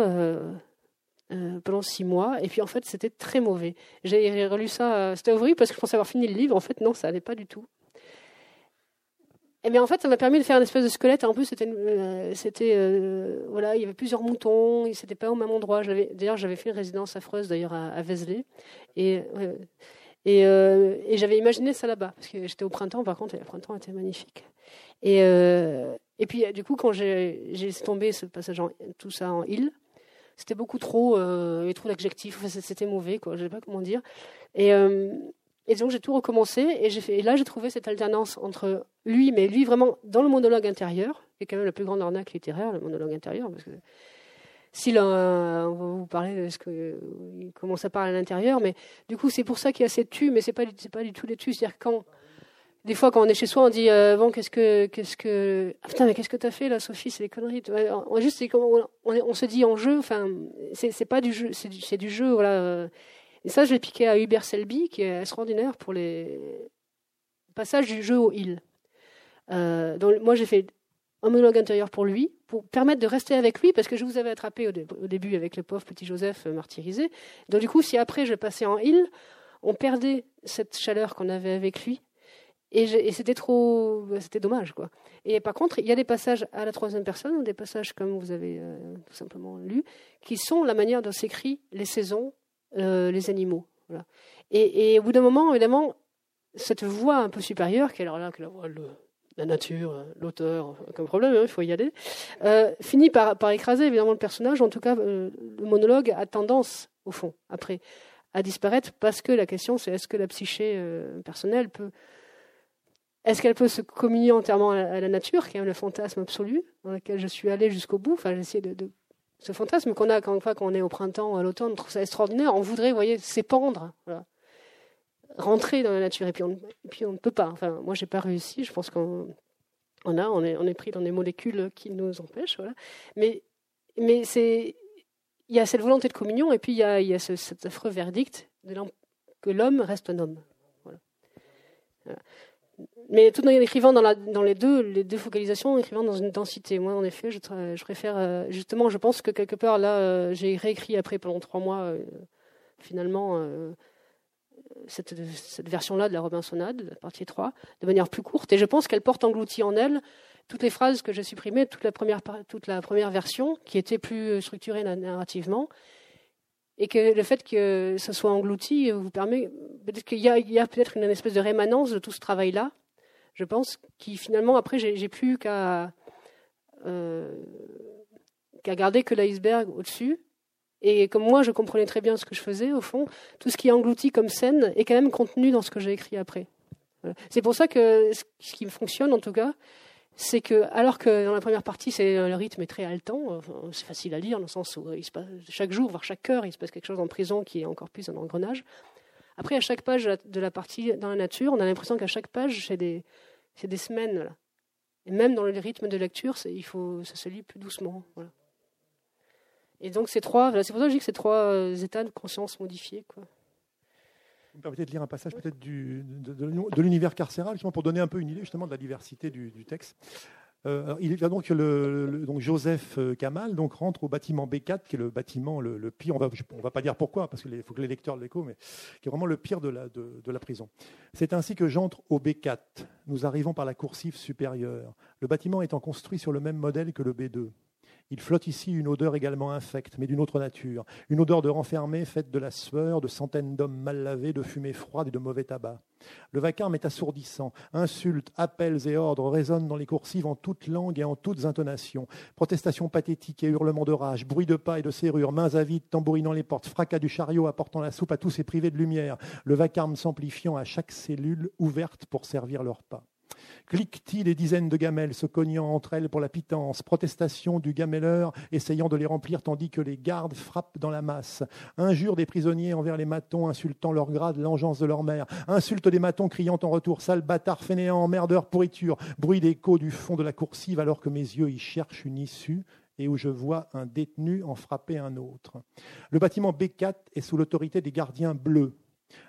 euh, pendant six mois. Et puis en fait, c'était très mauvais. J'ai relu ça, euh, c'était horrible parce que je pensais avoir fini le livre. En fait, non, ça allait pas du tout. Et bien en fait, ça m'a permis de faire une espèce de squelette. En plus, c'était, euh, c'était, voilà, il y avait plusieurs moutons. Ils n'étaient pas au même endroit. d'ailleurs, j'avais fait une résidence affreuse d'ailleurs à, à Vézelay. Et et, et j'avais imaginé ça là-bas, parce que j'étais au printemps, par contre, et le printemps était magnifique. Et, et puis, du coup, quand j'ai, j'ai tombé ce passage, en, tout ça en île, c'était beaucoup trop, euh, trop d'adjectifs, c'était mauvais, quoi, je sais pas comment dire. Et, euh, donc j'ai tout recommencé, et, là j'ai trouvé cette alternance entre lui, mais lui vraiment dans le monologue intérieur, qui est quand même la plus grande arnaque littéraire, le monologue intérieur, parce que si on va vous parler de ce que, comment ça parle à l'intérieur, mais du coup c'est pour ça qu'il y a cette tu, mais c'est pas, pas du tout les tu, c'est-à-dire quand des fois, quand on est chez soi, on dit euh, bon, qu'est-ce que, qu'est-ce que, ah, putain, mais qu'est-ce que t'as fait là, Sophie? C'est des conneries. On, juste, on, se dit en jeu. Enfin, c'est, pas du jeu, c'est du, jeu, voilà. Et ça, je l'ai piqué à Hubert Selby, qui est extraordinaire pour les passages du jeu au il. Euh, donc, moi, j'ai fait un monologue intérieur pour lui, pour permettre de rester avec lui, parce que je vous avais attrapé au, début avec le pauvre petit Joseph euh, martyrisé. Donc, du coup, si après je passais en il, on perdait cette chaleur qu'on avait avec lui et, c'était trop, c'était dommage quoi. Et par contre, il y a des passages à la troisième personne, des passages comme vous avez euh, tout simplement lu, qui sont la manière dont s'écrit les saisons, euh, les animaux. Et, au bout d'un moment, évidemment, cette voix un peu supérieure, qui est alors là, que la voix, la nature, l'auteur, aucun problème, hein, il faut y aller, euh, finit par, par, écraser évidemment le personnage. En tout cas, euh, le monologue a tendance, au fond, après, à disparaître parce que la question, c'est est-ce que la psyché euh, personnelle peut est-ce qu'elle peut se communier entièrement à la nature, qui est le fantasme absolu, dans lequel je suis allé jusqu'au bout? Enfin, j'essaie de, Ce fantasme qu'on a quand, quand on est au printemps ou à l'automne, on trouve ça extraordinaire. On voudrait, voyez, s'épandre, rentrer dans la nature. Et puis, on, ne peut pas. Enfin, moi, j'ai pas réussi. Je pense qu'on on a, on est, pris dans des molécules qui nous empêchent. Voilà. Mais, mais c'est il y a cette volonté de communion et puis il y a, il cet affreux verdict que l'homme reste un homme. Voilà. Mais tout en écrivant dans, les deux, focalisations, écrivant dans une densité. Moi, en effet, je, préfère euh, justement. Je pense que quelque part là, euh, j'ai réécrit après pendant trois mois, euh, finalement, cette, version-là de la Robinsonade, la partie 3, de manière plus courte. Et je pense qu'elle porte englouti en elle toutes les phrases que j'ai supprimées, toute la première, toute la première version, qui était plus structurée narrativement, et que le fait que ce soit englouti vous permet peut-être qu'il y a, a peut-être une espèce de rémanence de tout ce travail-là. Je pense qui finalement après j'ai plus qu'à euh, qu'à garder que l'iceberg au-dessus. Et comme moi je comprenais très bien ce que je faisais au fond, tout ce qui est englouti comme scène est quand même contenu dans ce que j'ai écrit après. C'est pour ça que ce qui me fonctionne en tout cas, c'est que, alors que dans la première partie, c'est, le rythme est très haletant, c'est facile à lire, dans le sens où passe, chaque jour, voire chaque heure, il se passe quelque chose en prison qui est encore plus un engrenage. Après, à chaque page de la partie dans la nature, on a l'impression qu'à chaque page, c'est des, des semaines. Et même dans le rythme de lecture, il faut, ça se lit plus doucement. Voilà. Et donc, c'est trois, c'est pour ça que je dis que c'est trois euh, états de conscience modifiés. Quoi. Vous me permettez de lire un passage peut-être de, de, l'univers carcéral, justement pour donner un peu une idée justement de la diversité du, texte. Euh, il y a donc, le, donc Joseph euh, Kamal donc rentre au bâtiment B4, qui est le bâtiment le, pire. On va, va pas dire pourquoi, parce qu'il faut que les lecteurs l'écho, mais qui est vraiment le pire de la, de la prison. C'est ainsi que j'entre au B4. Nous arrivons par la coursive supérieure. Le bâtiment étant construit sur le même modèle que le B2. Il flotte ici une odeur également infecte, mais d'une autre nature. Une odeur de renfermé faite de la sueur de centaines d'hommes mal lavés, de fumée froide et de mauvais tabac. Le vacarme est assourdissant. Insultes, appels et ordres résonnent dans les coursives en toutes langues et en toutes intonations. Protestations pathétiques et hurlements de rage, bruit de pas et de serrure, mains avides tambourinant les portes, fracas du chariot apportant la soupe à tous ces privés de lumière, le vacarme s'amplifiant à chaque cellule ouverte pour servir leur pas. Cliquetis les dizaines de gamelles se cognant entre elles pour la pitance, protestation du gamelleur essayant de les remplir tandis que les gardes frappent dans la masse, injures des prisonniers envers les matons insultant leur grade, l'engeance de leur mère, insultes des matons criant en retour sale bâtard fainéant, merdeur pourriture, bruit d'écho du fond de la coursive alors que mes yeux y cherchent une issue et où je vois un détenu en frapper un autre. Le bâtiment B4 est sous l'autorité des gardiens bleus.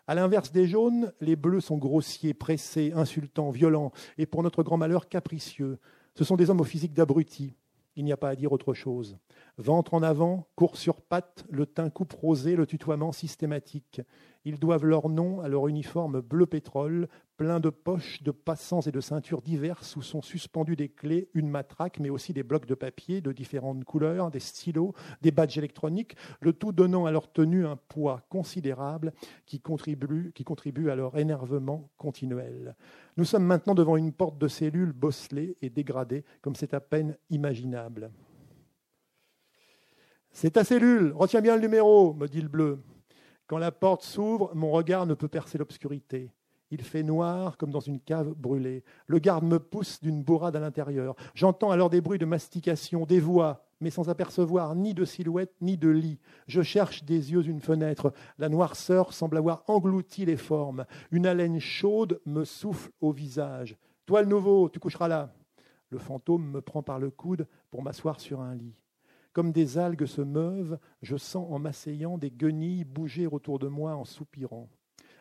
À l'inverse des jaunes, les bleus sont grossiers, pressés, insultants, violents et pour notre grand malheur capricieux. Ce sont des hommes au physique d'abrutis. Il n'y a pas à dire autre chose. Ventre en avant, course sur pattes, le teint coupe rosé, le tutoiement systématique. Ils doivent leur nom à leur uniforme bleu pétrole, plein de poches, de passants et de ceintures diverses où sont suspendues des clés, une matraque, mais aussi des blocs de papier de différentes couleurs, des stylos, des badges électroniques, le tout donnant à leur tenue un poids considérable qui contribue, qui contribue à leur énervement continuel. Nous sommes maintenant devant une porte de cellule bosselée et dégradée, comme c'est à peine imaginable. C'est ta cellule, retiens bien le numéro, me dit le bleu. Quand la porte s'ouvre, mon regard ne peut percer l'obscurité. Il fait noir comme dans une cave brûlée. Le garde me pousse d'une bourrade à l'intérieur. J'entends alors des bruits de mastication, des voix, mais sans apercevoir ni de silhouette ni de lit. Je cherche des yeux une fenêtre. La noirceur semble avoir englouti les formes. Une haleine chaude me souffle au visage. Toi le nouveau, tu coucheras là. Le fantôme me prend par le coude pour m'asseoir sur un lit. Comme des algues se meuvent, je sens en m'asseyant des guenilles bouger autour de moi en soupirant.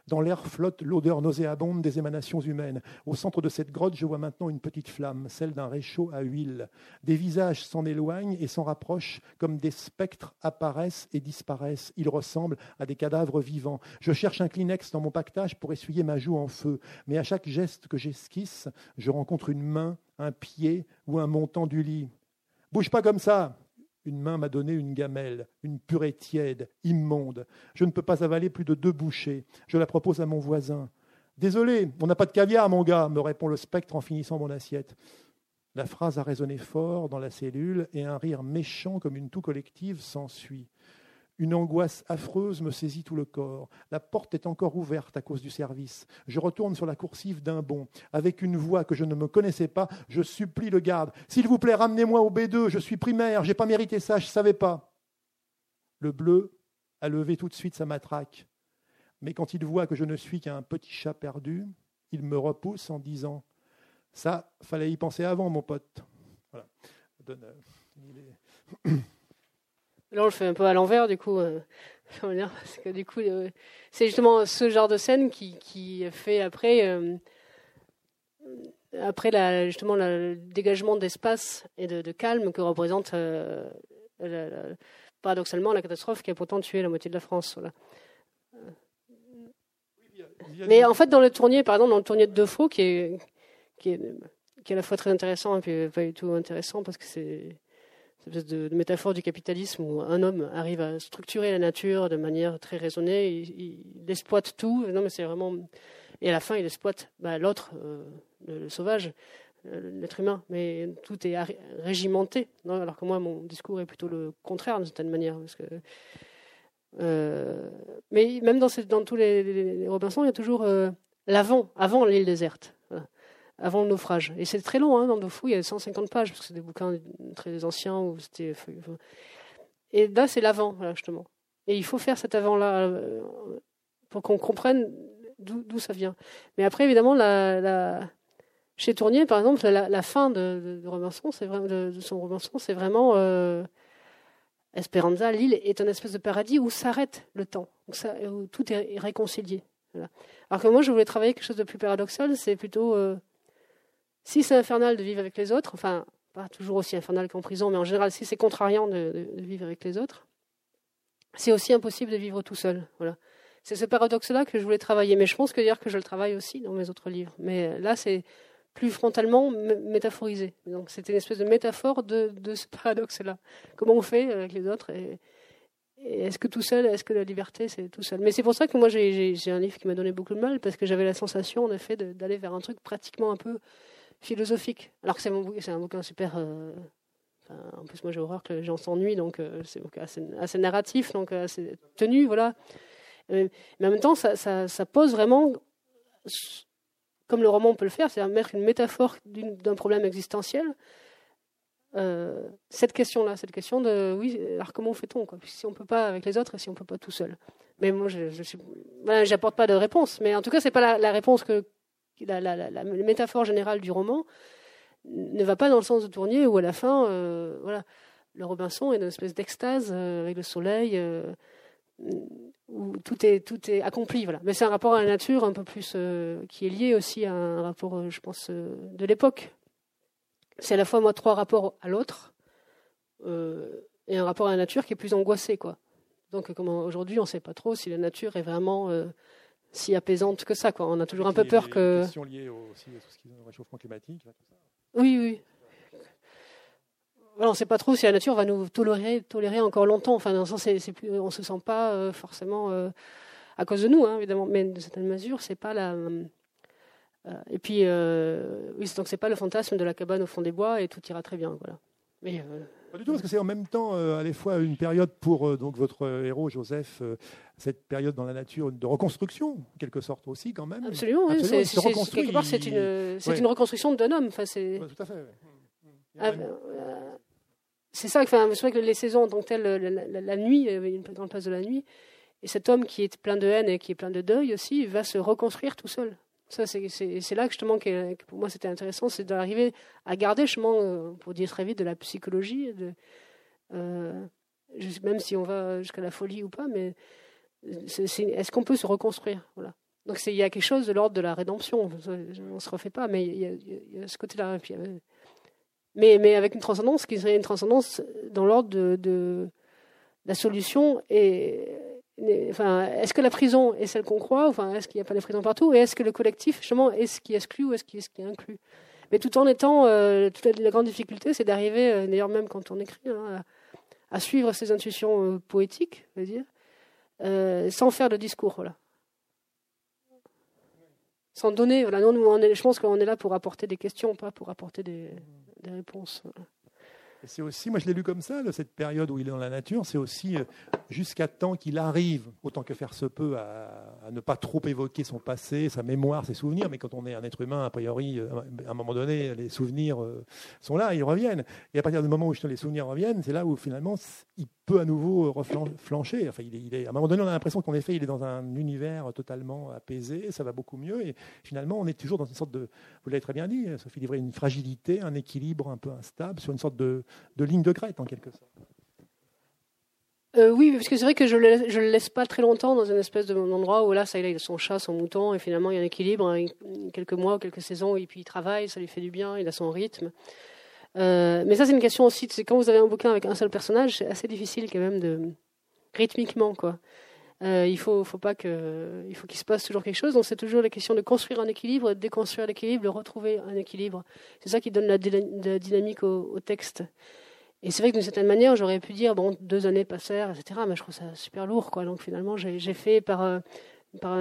Dans l'air flotte l'odeur nauséabonde des émanations humaines. Au centre de cette grotte, je vois maintenant une petite flamme, celle d'un réchaud à huile. Des visages s'en éloignent et s'en rapprochent, comme des spectres apparaissent et disparaissent. Ils ressemblent à des cadavres vivants. Je cherche un Kleenex dans mon pactage pour essuyer ma joue en feu, mais à chaque geste que j'esquisse, je rencontre une main, un pied ou un montant du lit. Bouge pas comme ça, une main m'a donné une gamelle, une purée tiède, immonde. Je ne peux pas avaler plus de deux bouchées. Je la propose à mon voisin. Désolé, on n'a pas de caviar, mon gars, me répond le spectre en finissant mon assiette. La phrase a résonné fort dans la cellule et un rire méchant comme une toux collective s'ensuit. Une angoisse affreuse me saisit tout le corps. La porte est encore ouverte à cause du service. Je retourne sur la coursive d'un bond. Avec une voix que je ne me connaissais pas, je supplie le garde. S'il vous plaît, ramenez-moi au B2, je suis primaire, j'ai pas mérité ça, je savais pas. Le bleu a levé tout de suite sa matraque. Mais quand il voit que je ne suis qu'un petit chat perdu, il me repousse en disant Ça, fallait y penser avant, mon pote. Voilà. Là, on le fait un peu à l'envers, du coup. Euh, parce que du coup, euh, c'est justement ce genre de scène qui, qui fait après, euh, après la, justement le dégagement d'espace et de, de, calme que représente paradoxalement la catastrophe qui a pourtant tué la moitié de la France. Voilà. Mais en fait, dans le tournier, par exemple, dans le tournier de Defaux, qui est, qui est, qui est à la fois très intéressant et puis pas du tout intéressant parce que c'est une espèce de, métaphore du capitalisme où un homme arrive à structurer la nature de manière très raisonnée, il, exploite tout. Non, mais c'est vraiment. Et à la fin, il exploite bah, l'autre, euh, le, sauvage, euh, l'être humain. Mais tout est régimenté. Non alors que moi, mon discours est plutôt le contraire d'une certaine manière. Euh, mais même dans, dans tous les, Robinson, il y a toujours l'avant, avant l'île déserte, avant le naufrage. Et c'est très long, hein, dans Dofou, il y a 150 pages, parce que c'est des bouquins très anciens. Où et là, c'est l'avant, justement. Et il faut faire cet avant-là euh, pour qu'on comprenne d'où ça vient. Mais après, évidemment, chez Tournier, par exemple, la, fin de, de, Robinson, c'est de, son Robinson, c'est vraiment Esperanza, l'île, est un espèce de paradis où s'arrête le temps, où, tout est réconcilié. Alors que moi, je voulais travailler quelque chose de plus paradoxal, c'est plutôt euh, si c'est infernal de vivre avec les autres, enfin, pas toujours aussi infernal qu'en prison, mais en général, si c'est contrariant de, vivre avec les autres, c'est aussi impossible de vivre tout seul. Voilà. C'est ce paradoxe-là que je voulais travailler, mais je pense que dire que je le travaille aussi dans mes autres livres. Mais là, c'est plus frontalement métaphorisé. Donc c'était une espèce de métaphore de, ce paradoxe-là. Comment on fait avec les autres est-ce que tout seul, est-ce que la liberté, c'est tout seul? Mais c'est pour ça que moi, j'ai un livre qui m'a donné beaucoup de mal, parce que j'avais la sensation, en effet, d'aller vers un truc pratiquement un peu philosophique. Alors que c'est un bouquin super... Euh, en plus, moi, j'ai horreur que les gens s'ennuient, donc euh, c'est assez, assez, narratif, donc assez tenu, voilà. mais en même temps, ça, pose vraiment comme le roman peut le faire, c'est-à-dire mettre une métaphore d'un problème existentiel. Euh, cette question-là, cette question de oui, alors comment fait-on Si on peut pas avec les autres si on peut pas tout seul. Mais moi, je, j'apporte pas de réponse. Mais en tout cas, c'est pas la, réponse que la, la, métaphore générale du roman ne va pas dans le sens de Tournier où à la fin, euh, voilà, le Robinson est une espèce d'extase euh, avec le soleil où tout est, tout est accompli. Voilà. Mais c'est un rapport à la nature un peu plus euh, qui est lié aussi à un rapport, euh, je pense, euh, de l'époque. C'est à la fois moi trois rapports à l'autre et un rapport à la nature qui est plus angoissé, quoi. Donc, aujourd'hui, on ne sait pas trop si la nature est vraiment si apaisante que ça, quoi. On a toujours un peu peur que. Questions liées aussi à ce qui est réchauffement climatique. Ça. Oui, oui on ne sait pas trop si la nature va nous tolérer, tolérer encore longtemps. Enfin, dans le sens, on ne se sent pas euh, forcément euh, à cause de nous, hein, évidemment, mais de certaines mesures, c'est pas la. Euh, et puis, oui, donc c'est pas le fantasme de la cabane au fond des bois et tout ira très bien, voilà. Mais, pas du tout, parce que c'est en même temps à la fois une période pour donc votre héros Joseph, cette période dans la nature de reconstruction, en quelque sorte aussi quand même. Absolument, oui. C'est, quelque part, c'est une, c'est une reconstruction d'un homme. Enfin, c'est... tout à fait. Ah, c'est ça, enfin, c'est vrai que les saisons en tant que telles, la, nuit, il y avait une grande place de la nuit, et cet homme qui est plein de haine et qui est plein de deuil aussi, va se reconstruire tout seul. Ça, c'est là justement que, pour moi c'était intéressant, c'est d'arriver à garder justement, euh, pour dire très vite, de la psychologie, euh, même si on va jusqu'à la folie ou pas, mais est-ce qu'on peut se reconstruire? Voilà. Donc il y a quelque chose de l'ordre de la rédemption. On ne se refait pas, mais il y a, ce côté-là. Euh, mais, mais avec une transcendance qui serait une transcendance dans l'ordre de, de, la solution. Et, enfin, est-ce que la prison est celle qu'on croit enfin, Est-ce qu'il n'y a pas de prison partout Et est-ce que le collectif, justement, est ce qui exclut ou est-ce qui inclut Mais tout en étant. Euh, toute la, grande difficulté, c'est d'arriver, euh, d'ailleurs, même quand on écrit, hein, à, suivre ses intuitions euh, poétiques, je veux dire, sans faire de discours. Sans donner. Voilà, nous, je pense qu'on est là pour apporter des questions, pas pour apporter des réponses. C'est aussi, moi je l'ai lu comme ça, cette période où il est dans la nature, c'est aussi euh, jusqu'à temps qu'il arrive, autant que faire se peut, à, ne pas trop évoquer son passé, sa mémoire, ses souvenirs. Mais quand on est un être humain, a priori, euh, à un moment donné, les souvenirs euh, sont là, ils reviennent. Et à partir du moment où les souvenirs reviennent, c'est là où finalement il peut à nouveau reflancher. Enfin, il est, à un moment donné, on a l'impression qu'en effet, il est dans un univers totalement apaisé, ça va beaucoup mieux. Et finalement, on est toujours dans une sorte de, vous l'avez très bien dit, Sophie Livray, une fragilité, un équilibre un peu instable, sur une sorte de, ligne de crête en quelque sorte. Euh, oui, parce que c'est vrai que je le, le laisse pas très longtemps dans une espèce d'endroit où là, ça, il a son chat, son mouton, et finalement, il y a un équilibre, hein, quelques mois, quelques saisons, et puis il travaille, ça lui fait du bien, il a son rythme. Euh, mais ça, c'est une question aussi. C'est quand vous avez un bouquin avec un seul personnage, c'est assez difficile quand même de rythmiquement, quoi. Euh, il faut, faut pas que, il faut qu'il se passe toujours quelque chose. Donc c'est toujours la question de construire un équilibre, de déconstruire l'équilibre, de retrouver un équilibre. C'est ça qui donne la, dynamique au, texte. Et c'est vrai que d'une certaine manière, j'aurais pu dire, bon, deux années passèrent, etc. Mais je trouve ça super lourd, quoi. Donc finalement, j'ai fait par, euh, par,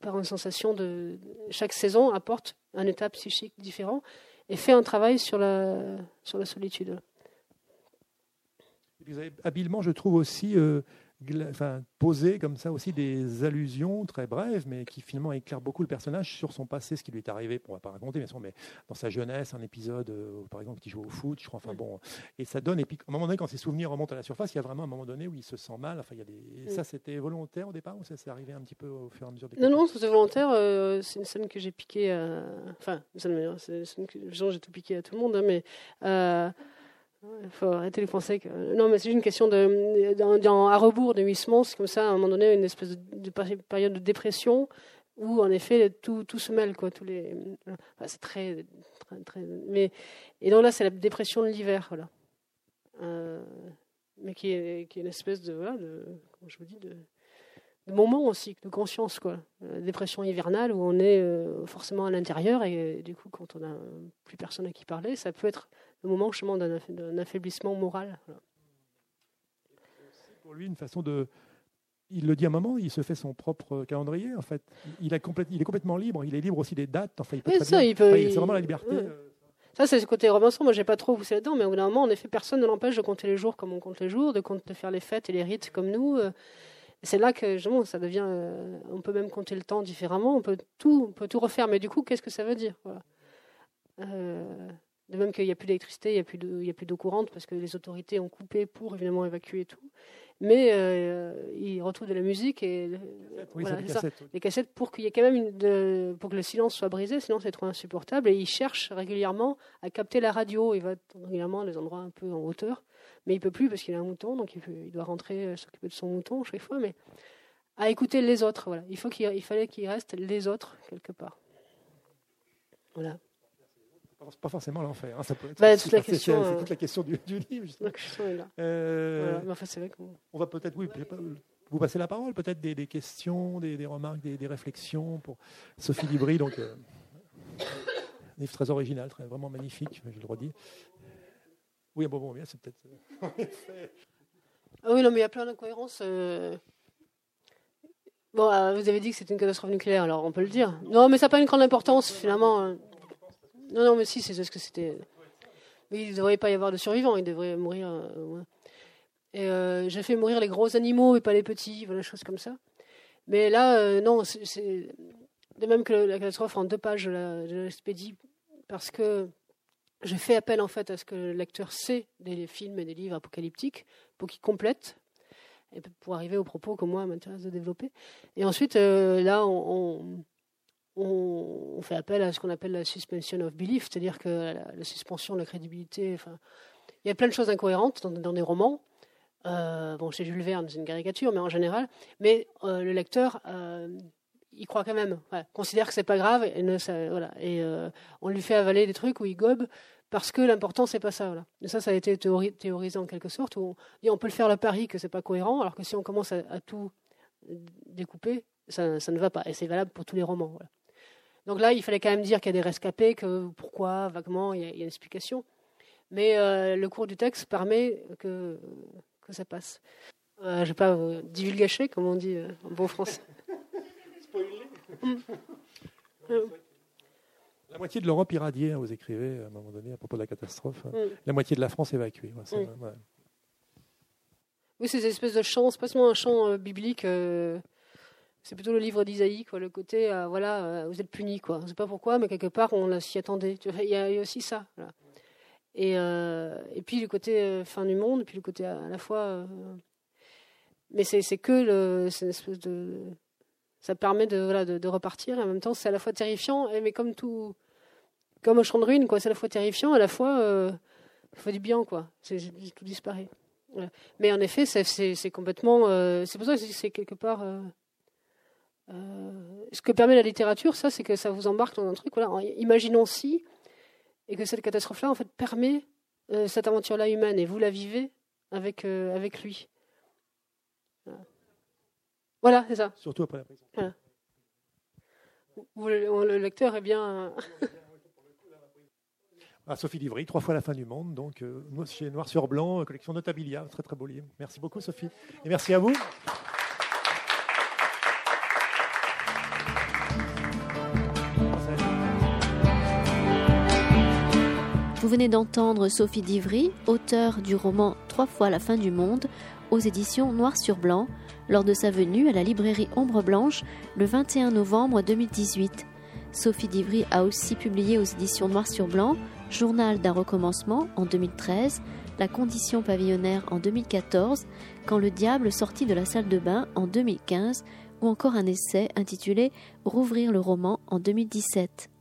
par une sensation de. Chaque saison apporte un état psychique différent et fait un travail sur la, sur la solitude. habilement, je trouve aussi, euh, enfin, poser comme ça aussi des allusions très brèves, mais qui finalement éclairent beaucoup le personnage sur son passé, ce qui lui est arrivé. On ne va pas raconter, bien sûr, mais dans sa jeunesse, un épisode, euh, par exemple, qui joue au foot, je crois. Enfin bon, et ça donne. Et puis, à un moment donné, quand ses souvenirs remontent à la surface, il y a vraiment un moment donné où il se sent mal. Enfin, il y a des. ça, c'était volontaire au départ ou ça s'est arrivé un petit peu au fur et à mesure des. Non, non, c'était volontaire. Euh, c'est une scène que j'ai piquée. À... Enfin, c'est une scène que j'ai tout piqué à tout le monde, hein, mais. Euh, il faut arrêter de penser. Non, mais c'est une question de. À rebours de Huysmans, c'est comme ça, à un moment donné, une espèce de, période de dépression où, en effet, tout, tout se mêle, quoi. Tous les. c'est très, très, Mais. Et donc là, c'est la dépression de l'hiver, voilà. Euh, mais qui est, qui est une espèce de. Comment je vous dis, de moment aussi, de conscience, quoi. Euh, dépression hivernale où on est euh, forcément à l'intérieur et, du coup, quand on n'a plus personne à qui parler, ça peut être le moment justement d'un affaiblissement moral. C'est pour lui une façon de. Il le dit à un moment, il se fait son propre calendrier en fait. Il, a il est complètement libre. Il est libre aussi des dates. Enfin, il peut ça, il peut. c'est vraiment la liberté. Euh, ça, c'est ce côté romanceur. Moi, j'ai pas trop poussé là-dedans, mais au bout d'un moment, en effet, personne ne l'empêche de compter les jours comme on compte les jours, de, faire les fêtes et les rites comme nous. Euh. C'est là que justement, ça devient. Euh, on peut même compter le temps différemment. On peut tout, on peut tout refaire. Mais du coup, qu'est-ce que ça veut dire voilà. De même qu'il n'y a plus d'électricité, il n'y a plus d'eau courante parce que les autorités ont coupé pour évidemment évacuer tout. Mais euh, ils retrouvent de la musique et les cassettes pour qu'il y ait quand même une, pour que le silence soit brisé, sinon c'est trop insupportable. Et il cherche régulièrement à capter la radio. Il va régulièrement à des endroits un peu en hauteur, mais il peut plus parce qu'il a un mouton, donc il, il doit rentrer euh, s'occuper de son mouton chaque fois. Mais à écouter les autres, voilà. Il faut qu'il il fallait qu'il reste les autres quelque part. Voilà pas forcément l'enfer. Hein, ça peut être bah, toute, la question, c'est, toute la question du, du livre. La question est là. Euh, voilà. enfin, c'est vrai on va peut-être, oui, vous passer la parole, peut-être des, des questions, des, des remarques, des, des, réflexions pour Sophie Libri. Donc, euh, un livre très original, très, vraiment magnifique, je le redis. Oui, bon, bon, bien, c'est peut-être. ah oui, non, mais il y a plein d'incohérences. Euh... Bon, euh, vous avez dit que c'était une catastrophe nucléaire, alors on peut le dire. Non, mais ça n'a pas une grande importance, finalement. Non, non, mais si, c'est ce que c'était. Mais il ne devrait pas y avoir de survivants, il devrait mourir. Euh, euh, j'ai fait mourir les gros animaux et pas les petits, voilà, choses comme ça. Mais là, euh, non, c'est de même que la catastrophe en deux pages de l'expédie, parce que j'ai fait appel en fait à ce que le lecteur sait des films et des livres apocalyptiques pour qu'il complète et pour arriver au propos que moi m'intéresse de développer. Et ensuite, là, on, on, fait appel à ce qu'on appelle la suspension of belief, c'est-à-dire que la, suspension de la crédibilité. Il y a plein de choses incohérentes dans, des romans. Euh, bon, chez Jules Verne, c'est une caricature, mais en général. Mais euh, le lecteur, euh, il croit quand même, considère que c'est pas grave, et, on lui fait avaler des trucs où il gobe parce que l'important c'est pas ça. Et ça, ça a été théorisé en quelque sorte. Où on, on peut le faire le pari que c'est pas cohérent, alors que si on commence à, tout découper, ça, ne va pas. Et c'est valable pour tous les romans. Donc là, il fallait quand même dire qu'il y a des rescapés, que pourquoi, vaguement, il y a, une explication. Mais euh, le cours du texte permet que, que ça passe. Euh, je ne vais pas vous divulgacher, comme on dit euh, en bon français. Mm. La moitié de l'Europe irradiée, hein, vous écrivez à un moment donné à propos de la catastrophe. Mm. La moitié de la France évacuée. Mm. Oui, c'est une espèce de chant, c'est pas seulement un chant biblique c'est plutôt le livre d'Isaïe, quoi, le côté, euh, voilà, euh, vous êtes punis, quoi. On ne sait pas pourquoi, mais quelque part, on s'y attendait. Il y, a aussi ça. Et, euh, et puis le côté fin du monde, puis le côté à, la fois. mais c'est que le, espèce de. Ça permet de, voilà, de, repartir, et en même temps, c'est à la fois terrifiant, mais comme tout. Comme un champ de ruines, quoi. C'est à la fois terrifiant, à la fois. il faut du bien, quoi. tout disparaît. Mais en effet, c'est complètement. C'est pour ça que c'est quelque part. Euh, euh, ce que permet la littérature, ça, c'est que ça vous embarque dans un truc. Voilà, imaginons si, et que cette catastrophe-là, en fait, permet cette aventure-là humaine, et vous la vivez avec, avec lui. Voilà, c'est ça. Surtout après la prison. le lecteur est bien. à Sophie Livry, trois fois la fin du monde, donc euh, chez Noir sur Blanc, euh, collection Notabilia, très très beau livre. Merci beaucoup Sophie, et merci à. Vous venez d'entendre Sophie Divry, auteure du roman Trois fois la fin du monde, aux éditions Noir sur Blanc, lors de sa venue à la librairie Ombre Blanche le 21 novembre 2018. Sophie Divry a aussi publié aux éditions Noir sur Blanc Journal d'un recommencement en 2013, La condition pavillonnaire en 2014, Quand le diable sortit de la salle de bain en 2015, ou encore un essai intitulé Rouvrir le roman en 2017.